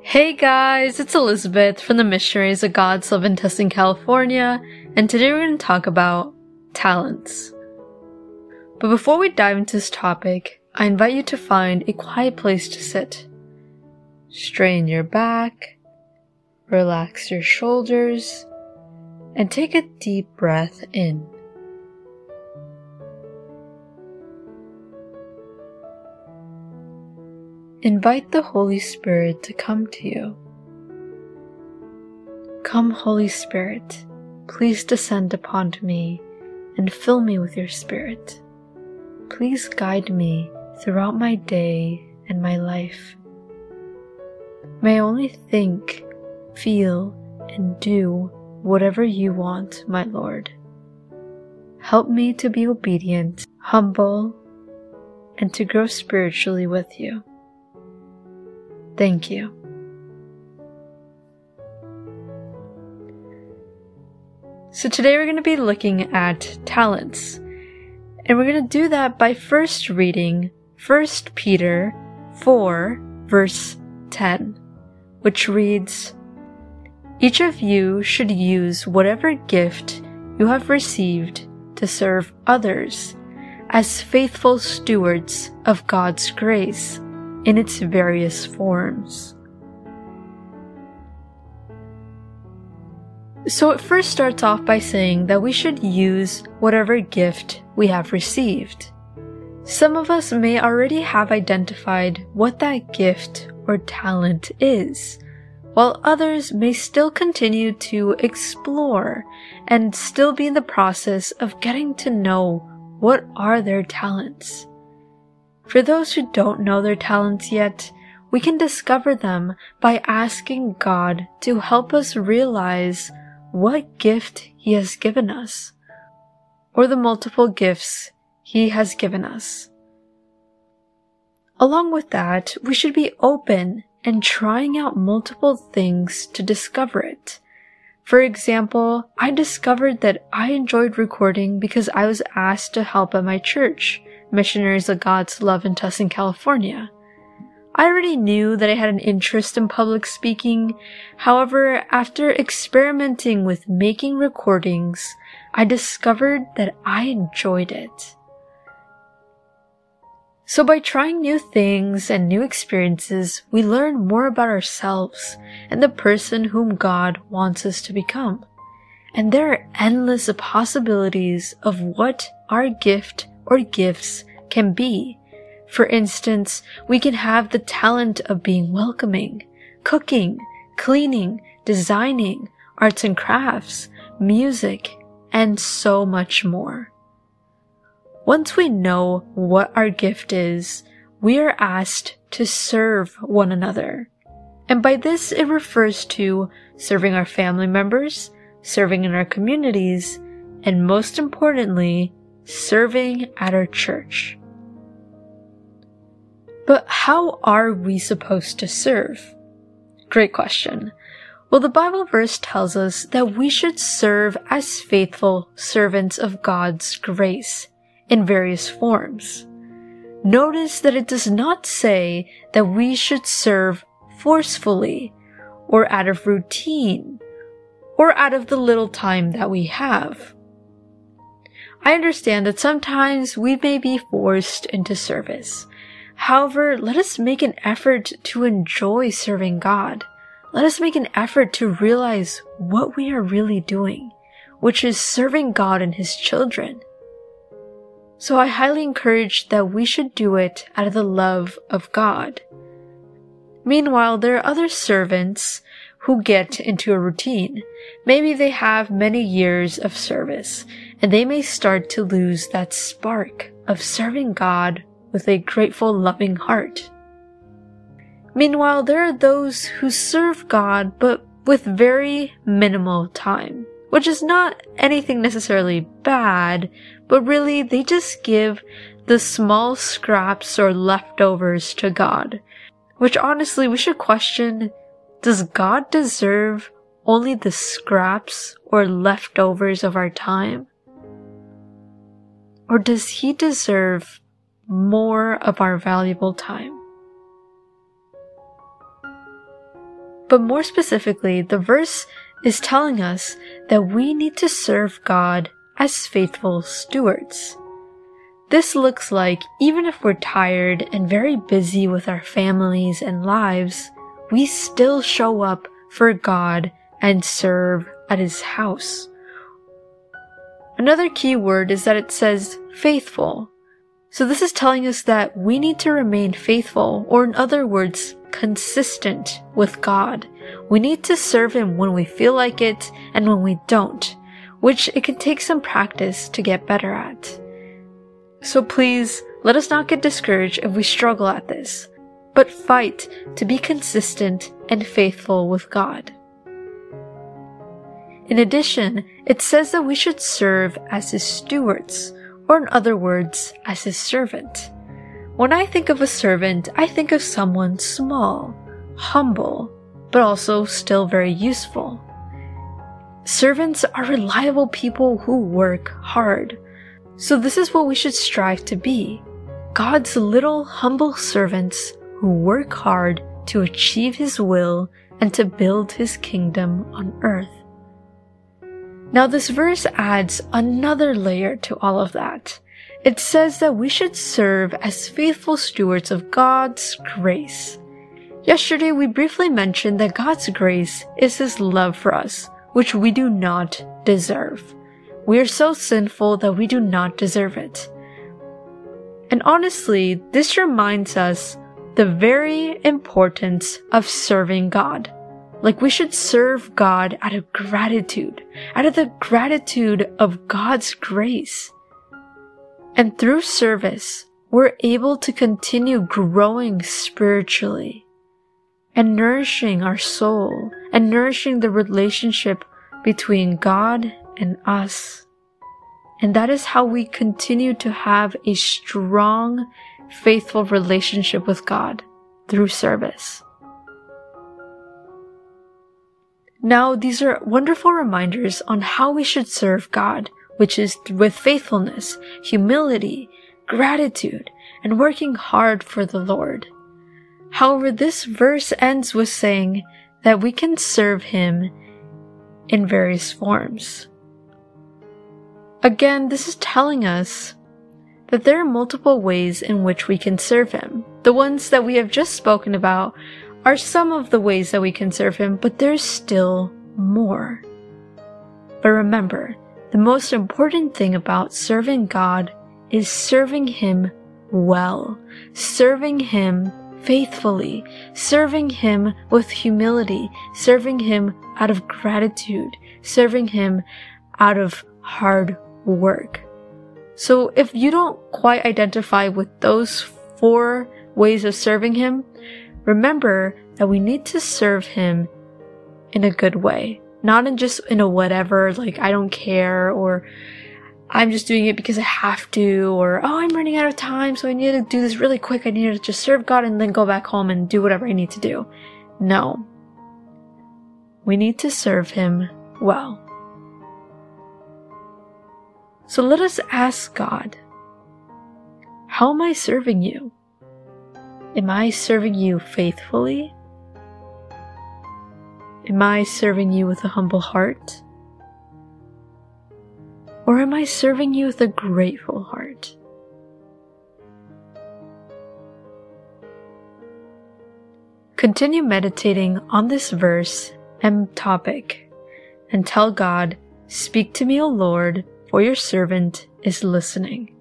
Hey guys, it's Elizabeth from the Missionaries of God's Love and Tustin California, and today we're going to talk about talents. But before we dive into this topic, I invite you to find a quiet place to sit. Strain your back, relax your shoulders, and take a deep breath in. Invite the Holy Spirit to come to you. Come, Holy Spirit, please descend upon me and fill me with your Spirit. Please guide me throughout my day and my life. May I only think, feel, and do whatever you want, my Lord. Help me to be obedient, humble, and to grow spiritually with you. Thank you. So today we're going to be looking at talents. And we're going to do that by first reading 1 Peter 4 verse 10, which reads, Each of you should use whatever gift you have received to serve others as faithful stewards of God's grace in its various forms. So it first starts off by saying that we should use whatever gift we have received. Some of us may already have identified what that gift or talent is, while others may still continue to explore and still be in the process of getting to know what are their talents. For those who don't know their talents yet, we can discover them by asking God to help us realize what gift He has given us, or the multiple gifts He has given us. Along with that, we should be open and trying out multiple things to discover it. For example, I discovered that I enjoyed recording because I was asked to help at my church Missionaries of God's Love in Tustin California. I already knew that I had an interest in public speaking. However, after experimenting with making recordings, I discovered that I enjoyed it. So by trying new things and new experiences, we learn more about ourselves and the person whom God wants us to become. And there are endless possibilities of what our gift or gifts can be. For instance, we can have the talent of being welcoming, cooking, cleaning, designing, arts and crafts, music, and so much more. Once we know what our gift is, we are asked to serve one another. And by this, it refers to serving our family members, serving in our communities, and most importantly, serving at our church. But how are we supposed to serve? Great question. Well, the Bible verse tells us that we should serve as faithful servants of God's grace in various forms. Notice that it does not say that we should serve forcefully or out of routine or out of the little time that we have. I understand that sometimes we may be forced into service. However, let us make an effort to enjoy serving God. Let us make an effort to realize what we are really doing, which is serving God and His children. So I highly encourage that we should do it out of the love of God. Meanwhile, there are other servants who get into a routine. Maybe they have many years of service and they may start to lose that spark of serving God with a grateful, loving heart. Meanwhile, there are those who serve God but with very minimal time, which is not anything necessarily bad, but really they just give the small scraps or leftovers to God, which honestly we should question does God deserve only the scraps or leftovers of our time? Or does he deserve more of our valuable time? But more specifically, the verse is telling us that we need to serve God as faithful stewards. This looks like even if we're tired and very busy with our families and lives, we still show up for God and serve at His house. Another key word is that it says faithful. So this is telling us that we need to remain faithful, or in other words, consistent with God. We need to serve Him when we feel like it and when we don't, which it can take some practice to get better at. So please, let us not get discouraged if we struggle at this, but fight to be consistent and faithful with God. In addition, it says that we should serve as His stewards, or in other words, as His servant. When I think of a servant, I think of someone small, humble, but also still very useful. Servants are reliable people who work hard, so this is what we should strive to be. God's little humble servants who work hard to achieve His will and to build His kingdom on earth. Now this verse adds another layer to all of that. It says that we should serve as faithful stewards of God's grace. Yesterday we briefly mentioned that God's grace is His love for us, which we do not deserve. We are so sinful that we do not deserve it. And honestly, this reminds us the very importance of serving God. Like we should serve God out of gratitude, out of the gratitude of God's grace. And through service, we're able to continue growing spiritually and nourishing our soul and nourishing the relationship between God and us. And that is how we continue to have a strong, faithful relationship with God through service. Now, these are wonderful reminders on how we should serve God, which is with faithfulness, humility, gratitude, and working hard for the Lord. However, this verse ends with saying that we can serve Him in various forms. Again, this is telling us that there are multiple ways in which we can serve Him. The ones that we have just spoken about are some of the ways that we can serve Him, but there's still more. But remember, the most important thing about serving God is serving Him well, serving Him faithfully, serving Him with humility, serving Him out of gratitude, serving Him out of hard work. So if you don't quite identify with those four ways of serving Him, remember that we need to serve Him in a good way. Not in just in a whatever, like I don't care or I'm just doing it because I have to or oh I'm running out of time so I need to do this really quick. I need to just serve God and then go back home and do whatever I need to do. No. We need to serve Him well. So let us ask God, how am I serving you? Am I serving you faithfully? Am I serving you with a humble heart? Or am I serving you with a grateful heart? Continue meditating on this verse and topic and tell God, Speak to me, O Lord, for your servant is listening.